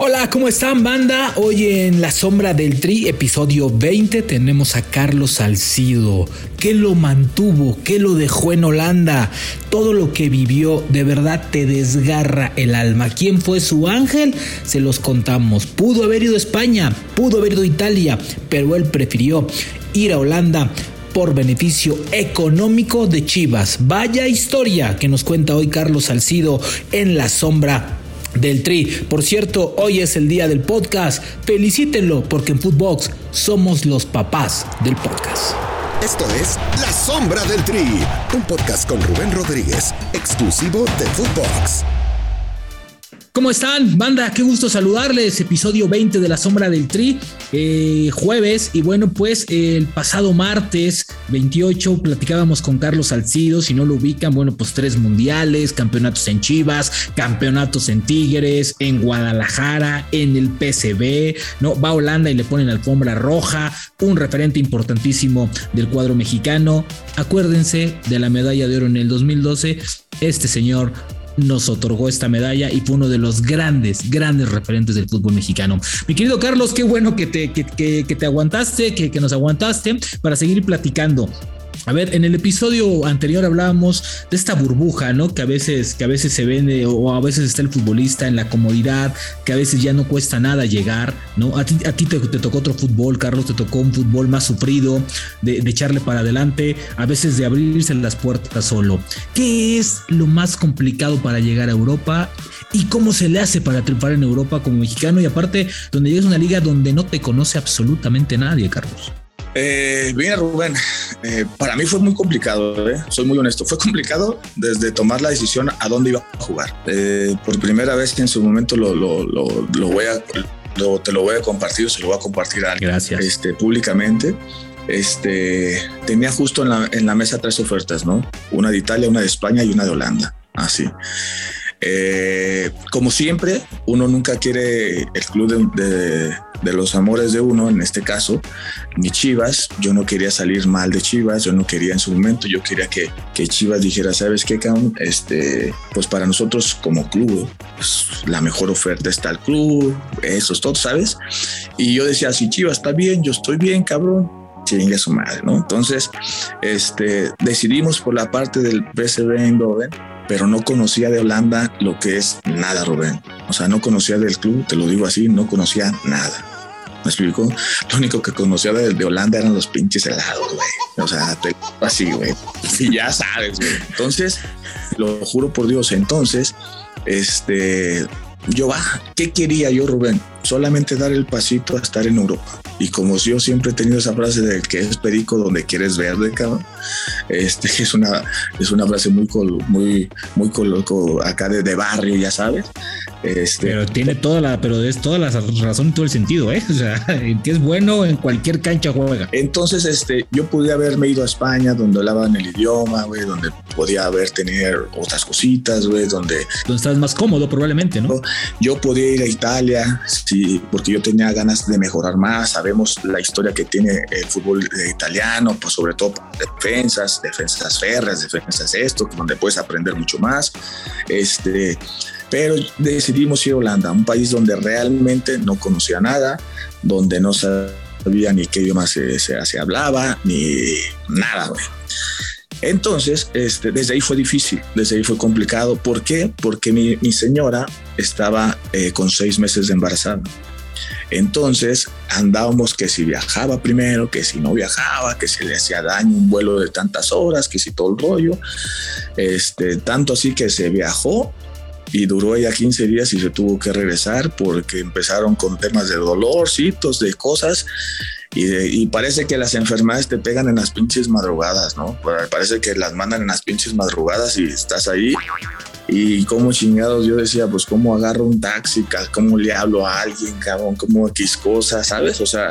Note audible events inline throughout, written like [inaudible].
Hola, ¿cómo están banda? Hoy en La Sombra del Tri, episodio 20, tenemos a Carlos Salcido. ¿Qué lo mantuvo? ¿Qué lo dejó en Holanda? Todo lo que vivió de verdad te desgarra el alma. ¿Quién fue su ángel? Se los contamos. Pudo haber ido a España, pudo haber ido a Italia, pero él prefirió ir a Holanda por beneficio económico de Chivas. Vaya historia que nos cuenta hoy Carlos Salcido en La Sombra del Tri. Por cierto, hoy es el día del podcast. Felicítenlo porque en Footbox somos los papás del podcast. Esto es La Sombra del Tri, un podcast con Rubén Rodríguez, exclusivo de Footbox. ¿Cómo están? Banda, qué gusto saludarles. Episodio 20 de La Sombra del Tri, eh, jueves. Y bueno, pues el pasado martes 28 platicábamos con Carlos Salcido. Si no lo ubican, bueno, pues tres mundiales, campeonatos en Chivas, campeonatos en Tigres, en Guadalajara, en el PCB. ¿no? Va a Holanda y le ponen alfombra roja. Un referente importantísimo del cuadro mexicano. Acuérdense de la medalla de oro en el 2012. Este señor nos otorgó esta medalla y fue uno de los grandes, grandes referentes del fútbol mexicano. Mi querido Carlos, qué bueno que te, que, te aguantaste, que, que nos aguantaste para seguir platicando. A ver, en el episodio anterior hablábamos de esta burbuja, ¿no? Que a veces, que a veces se vende o a veces está el futbolista en la comodidad, que a veces ya no cuesta nada llegar, ¿no? A ti, a ti te, tocó otro fútbol, Carlos, te tocó un fútbol más sufrido, de, de, echarle para adelante, a veces de abrirse las puertas solo. ¿Qué es lo más complicado para llegar a Europa y cómo se le hace para triunfar en Europa como mexicano? Y aparte, donde llegas a una liga donde no te conoce absolutamente nadie, Carlos. Eh, mira, Rubén, eh, para mí fue muy complicado, ¿eh? soy muy honesto. Fue complicado desde tomar la decisión a dónde iba a jugar. Eh, por primera vez que en su momento lo, lo, lo, lo voy a, te lo voy a compartir, se lo voy a compartir a Gracias. Este, públicamente. Este, tenía justo en la, en la mesa tres ofertas, ¿no? Una de Italia, una de España y una de Holanda. Así. Eh, como siempre, uno nunca quiere el club de, de, de, los amores de uno, en este caso, ni Chivas. Yo no quería salir mal de Chivas, yo no quería en su momento, yo quería que, que Chivas dijera, ¿sabes qué, cabrón? Este, pues para nosotros como club, pues, la mejor oferta está el club, eso es todo, ¿sabes? Y yo decía, si Chivas está bien, yo estoy bien, cabrón, chingue su madre, ¿no? Entonces, este, decidimos por la parte del PSV Eindhoven pero no conocía de Holanda lo que es nada, Rubén. O sea, no conocía del club, te lo digo así, no conocía nada. ¿Me explico? Lo único que conocía de, Holanda eran los pinches helados, güey. O sea, te, así, güey. [laughs] Y ya sabes, güey. Entonces, lo juro por Dios, entonces, este, yo, ah, ¿qué quería yo, Rubén? Solamente dar el pasito a estar en Europa. Y como yo siempre he tenido esa frase de que es perico donde quieres verde, cabrón, este [laughs] es una, es una frase muy, muy, muy coloco acá de, de, barrio, ya sabes. Este, pero tiene toda la, pero es toda la razón y todo el sentido, ¿eh? [laughs] O sea, es bueno en cualquier cancha juega. Entonces, este, yo pude haberme ido a España, donde hablaban el idioma, güey, donde podía haber tener otras cositas, güey, donde. Donde estás más cómodo, probablemente, ¿no? Yo podía ir a Italia, sí, porque yo tenía ganas de mejorar más. Sabemos la historia que tiene el fútbol italiano, pues sobre todo defensas, defensas férreas, defensas esto, donde puedes aprender mucho más. Este pero decidimos ir a Holanda, un país donde realmente no conocía nada, donde no sabía ni qué idioma se, se, se hablaba, ni nada, güey. Entonces, este, desde ahí fue difícil, desde ahí fue complicado. ¿Por qué? Porque mi, señora estaba eh, con seis meses de embarazada. Entonces andábamos que si viajaba primero, que si no viajaba, que si le hacía daño un vuelo de tantas horas, que si todo el rollo. Este, tanto así que se viajó y duró ya 15 días y se tuvo que regresar porque empezaron con temas de dolorcitos, de cosas. Y, parece que las enfermedades te pegan en las pinches madrugadas, ¿no? Parece que las mandan en las pinches madrugadas y estás ahí. Y como chingados, yo decía, pues cómo agarro un taxi, cómo le hablo a alguien, cabrón, cómo X cosas, ¿sabes? O sea,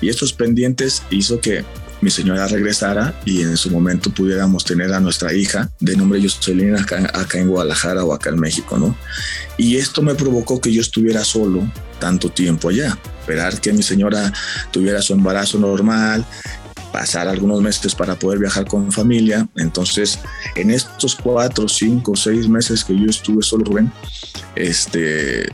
y estos pendientes hizo que mi señora regresara y en su momento pudiéramos tener a nuestra hija de nombre Jocelyn acá, acá en Guadalajara o acá en México, ¿no? Y esto me provocó que yo estuviera solo tanto tiempo allá, esperar que mi señora tuviera su embarazo normal, pasar algunos meses para poder viajar con familia. Entonces, en estos cuatro, cinco, seis meses que yo estuve solo, Rubén, este,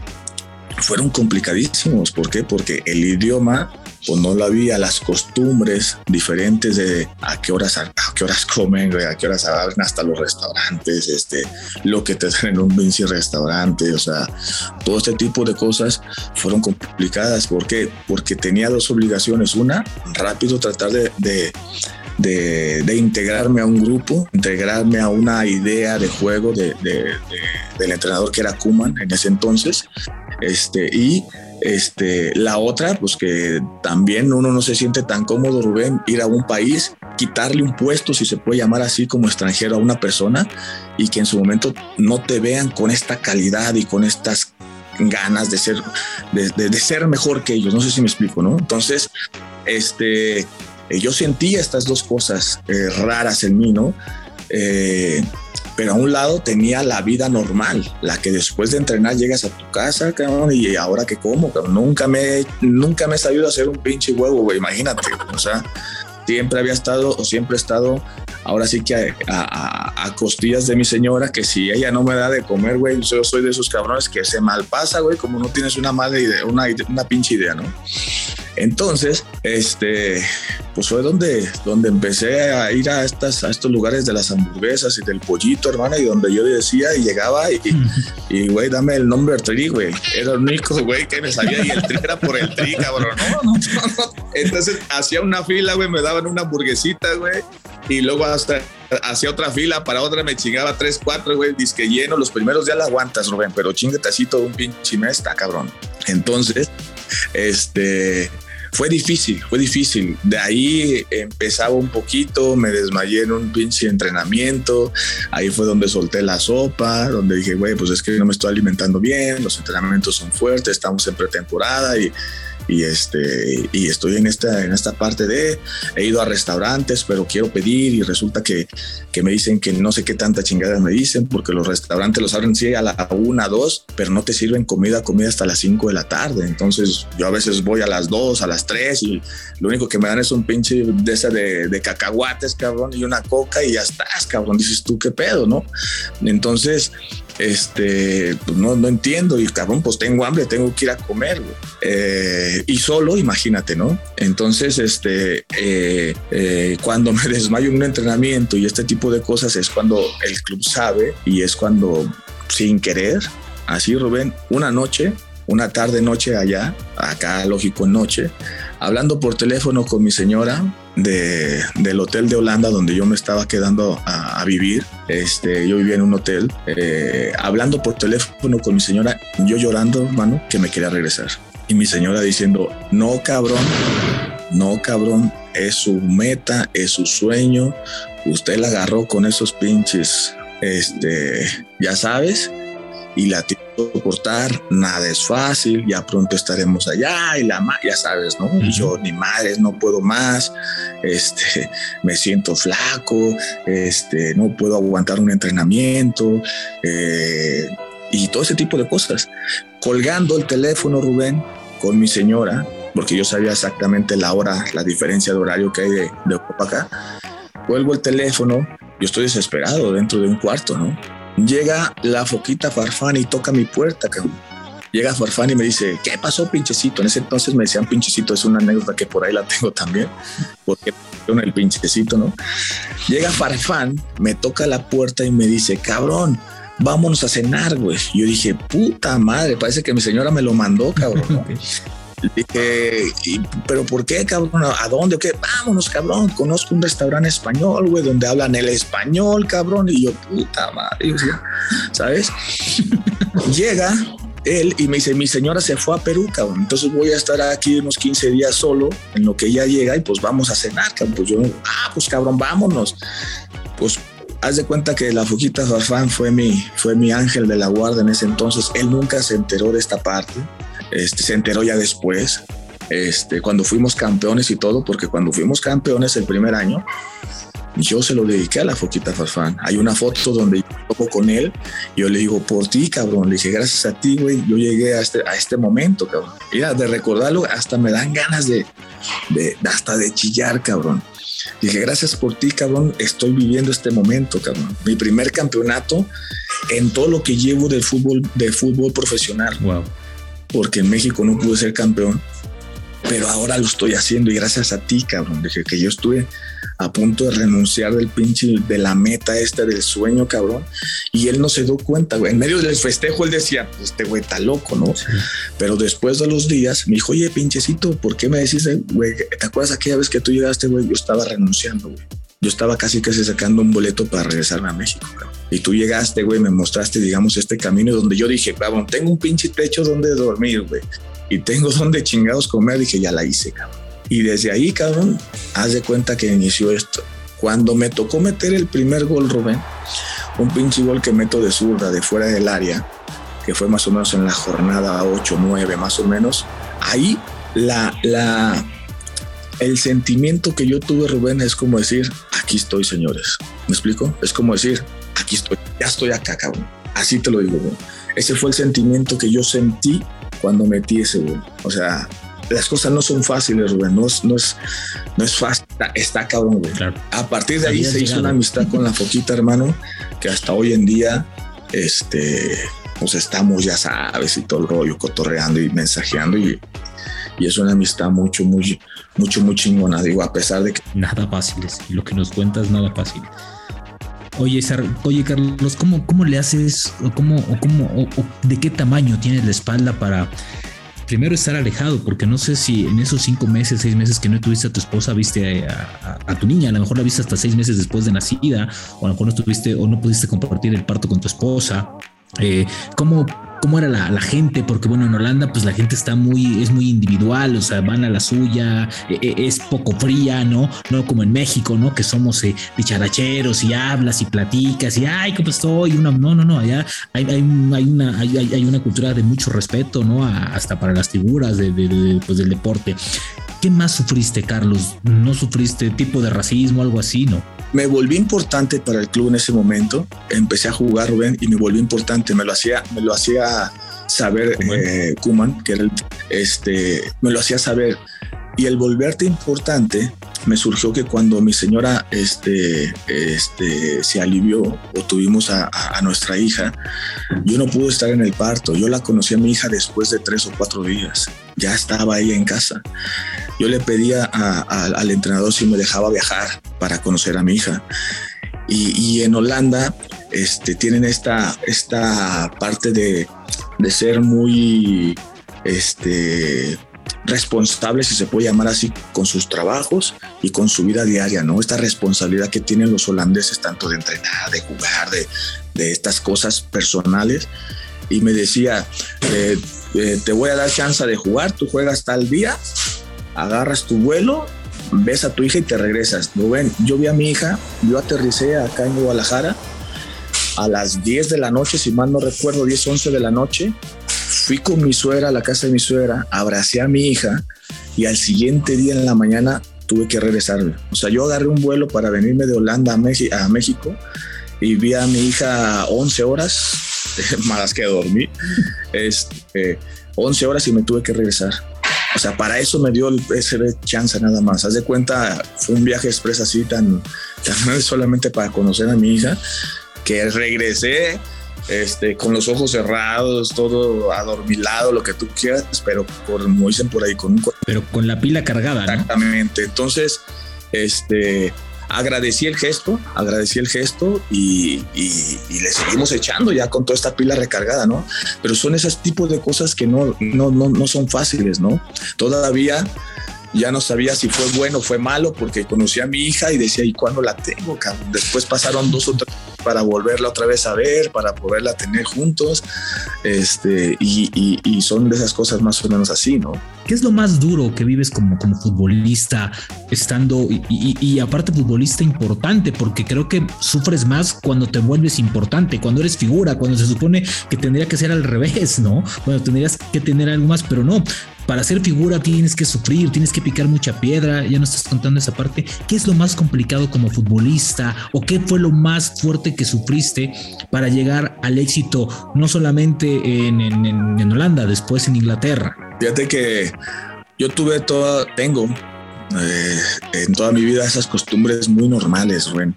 fueron complicadísimos. ¿Por qué? Porque el idioma pues no lo había, las costumbres diferentes de a qué horas, a, qué horas comen, a qué horas abren hasta los restaurantes, este, lo que te dan en un Vinci restaurante, o sea, todo este tipo de cosas fueron complicadas. ¿Por qué? Porque tenía dos obligaciones. Una, rápido tratar de, de de, integrarme a un grupo, integrarme a una idea de juego de, del entrenador que era Kuman en ese entonces, este, y este, la otra, pues que también uno no se siente tan cómodo, Rubén, ir a un país, quitarle un puesto, si se puede llamar así, como extranjero a una persona y que en su momento no te vean con esta calidad y con estas ganas de ser, de, ser mejor que ellos. No sé si me explico, ¿no? Entonces, este, eh, yo sentía estas dos cosas eh, raras en mí, ¿no? Eh, pero a un lado tenía la vida normal, la que después de entrenar llegas a tu casa, cabrón, y ahora que como, cabrón, nunca me, nunca me he sabido hacer un pinche huevo, güey, imagínate, o sea, siempre había estado o siempre he estado, ahora sí que a, costillas de mi señora, que si ella no me da de comer, güey, yo soy de esos cabrones que se malpasa, güey, como no tienes una mala idea, una, una pinche idea, ¿no? Entonces, este, pues fue donde, donde empecé a ir a, estas, a estos lugares de las hamburguesas y del pollito, hermana, y donde yo decía y llegaba y, y güey, dame el nombre del tri, güey. Era el único, güey, que me sabía y el tri era por el tri, cabrón. No, Entonces hacía una fila, güey, me daban una hamburguesita, güey, y luego hasta hacía otra fila, para otra me chingaba tres, cuatro, güey, disque lleno. Los primeros días la aguantas, Rubén, pero chingate así todo un pinche mes, está cabrón. Entonces, este, fue difícil, fue difícil. De ahí empezaba un poquito, me desmayé en un pinche entrenamiento. Ahí fue donde solté la sopa, donde dije, güey, pues es que no me estoy alimentando bien, los entrenamientos son fuertes, estamos en pretemporada y y este y estoy en esta en esta parte de he ido a restaurantes pero quiero pedir y resulta que, que me dicen que no sé qué tanta chingada me dicen porque los restaurantes los abren sí a la una dos pero no te sirven comida comida hasta las 5 de la tarde. Entonces yo a veces voy a las 2 a las 3 y lo único que me dan es un pinche de esa de, de cacahuates cabrón y una coca y ya estás cabrón. Dices tú qué pedo no entonces este, pues no, no entiendo y cabrón, pues tengo hambre, tengo que ir a comer, eh, y solo, imagínate, ¿no? Entonces, este, eh, eh, cuando me [laughs] desmayo en un entrenamiento y este tipo de cosas es cuando el club sabe y es cuando sin querer, así Rubén, una noche, una tarde noche allá, acá lógico noche, hablando por teléfono con mi señora, de, del hotel de Holanda donde yo me estaba quedando a, vivir. Este, yo vivía en un hotel, eh, hablando por teléfono con mi señora, yo llorando, hermano, que me quería regresar. Y mi señora diciendo, no cabrón, no cabrón, es su meta, es su sueño. Usted la agarró con esos pinches, este, ya sabes, y la soportar, nada es fácil, ya pronto estaremos allá y la ya sabes, ¿no? Y yo ni madres, no puedo más, este, [laughs] me siento flaco, este, no puedo aguantar un entrenamiento eh, y todo ese tipo de cosas. Colgando el teléfono, Rubén, con mi señora, porque yo sabía exactamente la hora, la diferencia de horario que hay de, de acá, cuelgo el teléfono, yo estoy desesperado dentro de un cuarto, ¿no? Llega la foquita Farfán y toca mi puerta, cabrón. Llega Farfán y me dice, ¿qué pasó, pinchecito? En ese entonces me decían pinchecito, es una anécdota que por ahí la tengo también, porque el pinchecito, ¿no? Llega Farfán, me toca la puerta y me dice, cabrón, vámonos a cenar, güey. Yo dije, puta madre, parece que mi señora me lo mandó, cabrón. [laughs] Dije, ¿pero por qué, cabrón? ¿A dónde? ¿Qué? Vámonos, cabrón. Conozco un restaurante español, güey, donde hablan el español, cabrón. Y yo, puta madre, ¿sabes? [laughs] Llega él y me dice, mi señora se fue a Perú, cabrón. Entonces voy a estar aquí unos 15 días solo en lo que ella llega y pues vamos a cenar, cabrón. Pues yo, ah, pues cabrón, vámonos. Pues haz de cuenta que la Fujita Farfán fue mi, fue mi ángel de la guarda en ese entonces. Él nunca se enteró de esta parte. Este, se enteró ya después, este, cuando fuimos campeones y todo, porque cuando fuimos campeones el primer año, yo se lo dediqué a la Foquita Farfán. Hay una foto donde yo toco con él. Yo le digo, por ti, cabrón. Le dije, gracias a ti, güey, yo llegué a este, a este momento, cabrón. Mira, de recordarlo, hasta me dan ganas de, de, hasta de chillar, cabrón. Dije, gracias por ti, cabrón. Estoy viviendo este momento, cabrón. Mi primer campeonato en todo lo que llevo del fútbol, de fútbol profesional. Wow porque en México no pude ser campeón, pero ahora lo estoy haciendo y gracias a ti, cabrón, dije que yo estuve a punto de renunciar del pinche, de la meta esta del sueño, cabrón, y él no se dio cuenta, güey. En medio del festejo él decía, pues este güey está loco, ¿no? Pero después de los días me dijo, oye, pinchecito, ¿por qué me decís, güey? ¿Te acuerdas aquella vez que tú llegaste, güey? Yo estaba renunciando, güey. Yo estaba casi casi sacando un boleto para regresarme a México, cabrón. Y tú llegaste, güey, me mostraste, digamos, este camino donde yo dije, cabrón, tengo un pinche techo donde dormir, güey. Y tengo [laughs] donde chingados comer. Dije, ya la hice, cabrón. Y desde ahí, cabrón, haz de cuenta que inició esto. Cuando me tocó meter el primer gol, Rubén, un pinche gol que meto de zurda, de fuera del área, que fue más o menos en la jornada 8, 9, más o menos, ahí la, la, el sentimiento que yo tuve, Rubén, es como decir, aquí estoy, señores. ¿Me explico? Es como decir, aquí estoy, ya estoy acá, cabrón. Así te lo digo, güey. Ese fue el sentimiento que yo sentí cuando metí ese gol. O sea, las cosas no son fáciles, Rubén. No es, no es, no es fácil. Está, cabrón, güey. A partir de ahí se hizo una amistad con la Foquita, hermano, que hasta hoy en día, este, pues estamos, ya sabes, y todo el rollo, cotorreando y mensajeando y, y es una amistad mucho, muy, mucho, muy chingona, digo, a pesar de que... Nada fáciles, lo que nos cuentas, nada fácil. Oye, oye Carlos, ¿cómo, cómo le haces o cómo, o cómo, o, de qué tamaño tienes la espalda para primero estar alejado? Porque no sé si en esos cinco meses, seis meses que no tuviste a tu esposa, viste a, tu niña, a lo mejor la viste hasta seis meses después de nacida, o a lo mejor no estuviste o no pudiste compartir el parto con tu esposa. Eh, ¿Cómo cómo era la, gente, porque bueno, en Holanda pues la gente está muy, es muy individual, o sea, van a la suya, e, e, es poco fría, ¿no? No como en México, ¿no? Que somos eh, dicharacheros y hablas y platicas y, ay, ¿cómo estoy? Una, no, no, no, allá hay, hay, una, hay, hay, una cultura de mucho respeto, ¿no? hasta para las figuras de, pues, del deporte. ¿Qué más sufriste, Carlos? ¿No sufriste tipo de racismo, algo así, no? Me volví importante para el club en ese momento. Empecé a jugar, Rubén, y me volví importante. Me lo hacía, me lo hacía saber eh, Kuman, que era el, este, me lo hacía saber. Y el volverte importante me surgió que cuando mi señora este, este, se alivió o tuvimos a, nuestra hija, yo no pude estar en el parto. Yo la conocí a mi hija después de tres o cuatro días. Ya estaba ella en casa. Yo le pedía al entrenador si me dejaba viajar para conocer a mi hija. Y, en Holanda este, tienen esta, esta parte de, de ser muy este, responsable, si se puede llamar así, con sus trabajos y con su vida diaria, ¿no? Esta responsabilidad que tienen los holandeses, tanto de entrenar, de jugar, de, de estas cosas personales. Y me decía, eh, eh, te voy a dar chance de jugar, tú juegas tal día, agarras tu vuelo, ves a tu hija y te regresas. ven yo vi a mi hija, yo aterricé acá en Guadalajara a las 10 de la noche, si mal no recuerdo, 10, 11 de la noche, fui con mi suegra a la casa de mi suegra, abracé a mi hija y al siguiente día en la mañana tuve que regresarme. O sea, yo agarré un vuelo para venirme de Holanda a, México y vi a mi hija 11 horas, [laughs] más que dormí, [laughs] este, 11 horas y me tuve que regresar. O sea, para eso me dio ese chance nada más. Haz de cuenta, fue un viaje express así tan, tan [laughs] solamente para conocer a mi hija, que regresé este, con los ojos cerrados, todo adormilado, lo que tú quieras, pero por, como dicen por ahí, con un... Pero con la pila cargada, Exactamente. Entonces, este, agradecí el gesto, agradecí el gesto y, le seguimos echando ya con toda esta pila recargada, ¿no? Pero son esos tipos de cosas que no, no, no, no son fáciles, ¿no? Todavía ya no sabía si fue bueno o fue malo porque conocí a mi hija y decía, ¿y cuándo la tengo? Después pasaron dos o tres para volverla otra vez a ver, para poderla tener juntos. Este, y, y, son de esas cosas más o menos así, ¿no? ¿Qué es lo más duro que vives como, como futbolista, estando y, y, aparte futbolista importante? Porque creo que sufres más cuando te vuelves importante, cuando eres figura, cuando se supone que tendría que ser al revés, ¿no? Cuando tendrías que tener algo más, pero no para ser figura tienes que sufrir, tienes que picar mucha piedra, ya no estás contando esa parte. ¿Qué es lo más complicado como futbolista o qué fue lo más fuerte que sufriste para llegar al éxito, no solamente en, Holanda, después en Inglaterra? Fíjate que yo tuve toda, tengo eh, en toda mi vida esas costumbres muy normales, Rubén.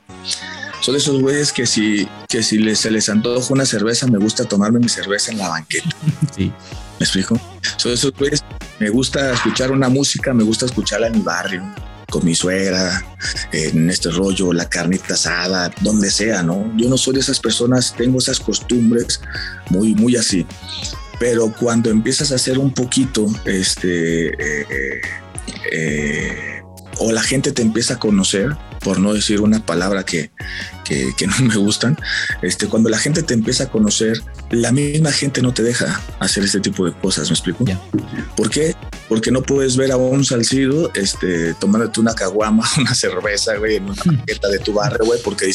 O Son esos güeyes que si, que si les, se les antoja una cerveza, me gusta tomarme mi cerveza en la banqueta. Sí. ¿Me explico? Son esos güeyes, me gusta escuchar una música, me gusta escucharla en mi barrio, con mi suegra, en este rollo, la carnita asada, donde sea, ¿no? Yo no soy de esas personas, tengo esas costumbres muy, muy así. Pero cuando empiezas a hacer un poquito, este, eh, eh, o la gente te empieza a conocer, por no decir una palabra que, que, no me gustan, este, cuando la gente te empieza a conocer, la misma gente no te deja hacer este tipo de cosas, ¿me explico? ¿Por qué? Porque no puedes ver a un salcido este, tomándote una caguama, [laughs] una cerveza, güey, en una paqueta de tu barrio, güey, porque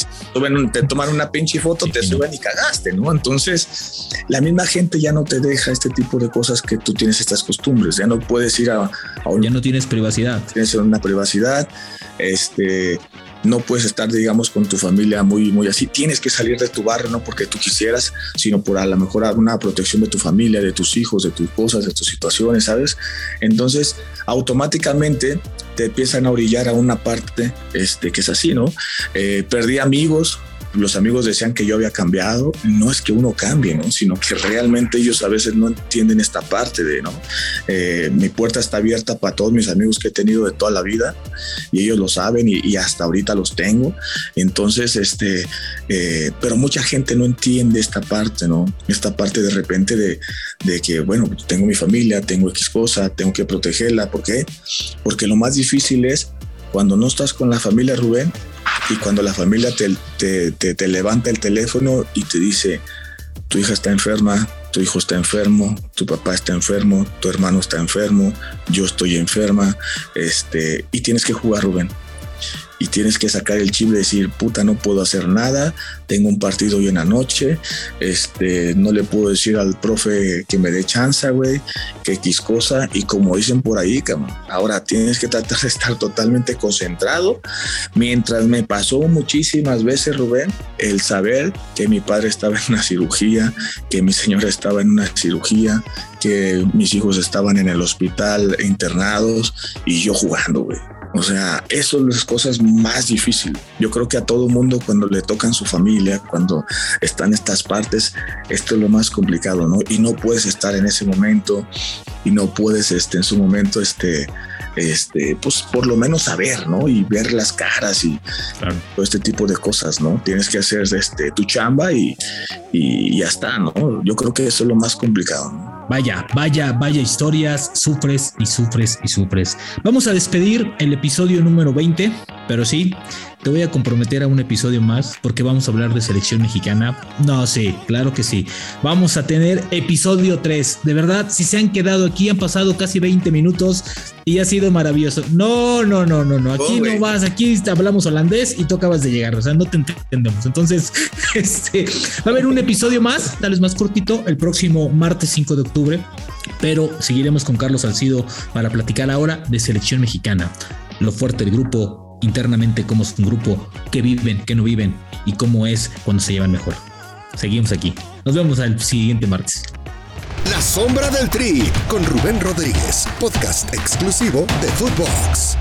te toman una pinche foto, te suben y cagaste, ¿no? Entonces, la misma gente ya no te deja este tipo de cosas que tú tienes estas costumbres, ya no puedes ir a, a un... Ya no tienes privacidad. Tienes una privacidad, este no puedes estar, digamos, con tu familia muy, muy así. Tienes que salir de tu barrio, no porque tú quisieras, sino por a lo mejor una protección de tu familia, de tus hijos, de tus cosas, de tus situaciones, ¿sabes? Entonces, automáticamente te empiezan a orillar a una parte este, que es así, ¿no? Eh, perdí amigos, los amigos decían que yo había cambiado, no es que uno cambie, ¿no? sino que realmente ellos a veces no entienden esta parte de, ¿no? Eh, mi puerta está abierta para todos mis amigos que he tenido de toda la vida y ellos lo saben y, hasta ahorita los tengo. Entonces, este, eh, pero mucha gente no entiende esta parte, ¿no? Esta parte de repente de, de que, bueno, tengo mi familia, tengo X cosa, tengo que protegerla. ¿Por qué? Porque lo más difícil es cuando no estás con la familia Rubén, y cuando la familia te, te, levanta el teléfono y te dice, tu hija está enferma, tu hijo está enfermo, tu papá está enfermo, tu hermano está enfermo, yo estoy enferma, este, y tienes que jugar, Rubén y tienes que sacar el chip y decir, puta, no puedo hacer nada, tengo un partido hoy en la noche, este, no le puedo decir al profe que me dé chance, güey, que X cosa, y como dicen por ahí, cabrón, ahora tienes que tratar de estar totalmente concentrado, mientras me pasó muchísimas veces, Rubén, el saber que mi padre estaba en una cirugía, que mi señora estaba en una cirugía, que mis hijos estaban en el hospital internados y yo jugando, güey. O sea, eso es las cosas más difíciles. Yo creo que a todo mundo cuando le tocan su familia, cuando están estas partes, esto es lo más complicado, ¿no? Y no puedes estar en ese momento y no puedes este, en su momento este, este, pues por lo menos saber, ¿no? Y ver las caras y todo este tipo de cosas, ¿no? Tienes que hacer este, tu chamba y, y ya está, ¿no? Yo creo que eso es lo más complicado, ¿no? Vaya, vaya, vaya historias, sufres y sufres y sufres. Vamos a despedir el episodio número 20, pero sí, te voy a comprometer a un episodio más porque vamos a hablar de selección mexicana. No, sí, claro que sí. Vamos a tener episodio 3. De verdad, si se han quedado aquí, han pasado casi 20 minutos y ha sido maravilloso. No, no, no, no, no. Aquí no vas, aquí hablamos holandés y tú acabas de llegar. O sea, no te entendemos. Entonces, [laughs] este va a haber un episodio más, tal vez más cortito, el próximo martes 5 de octubre. Pero seguiremos con Carlos Salcido para platicar ahora de selección mexicana. Lo fuerte del grupo, internamente cómo es un grupo, qué viven, qué no viven y cómo es cuando se llevan mejor. Seguimos aquí. Nos vemos al siguiente martes. La sombra del tri con Rubén Rodríguez, podcast exclusivo de Footbox.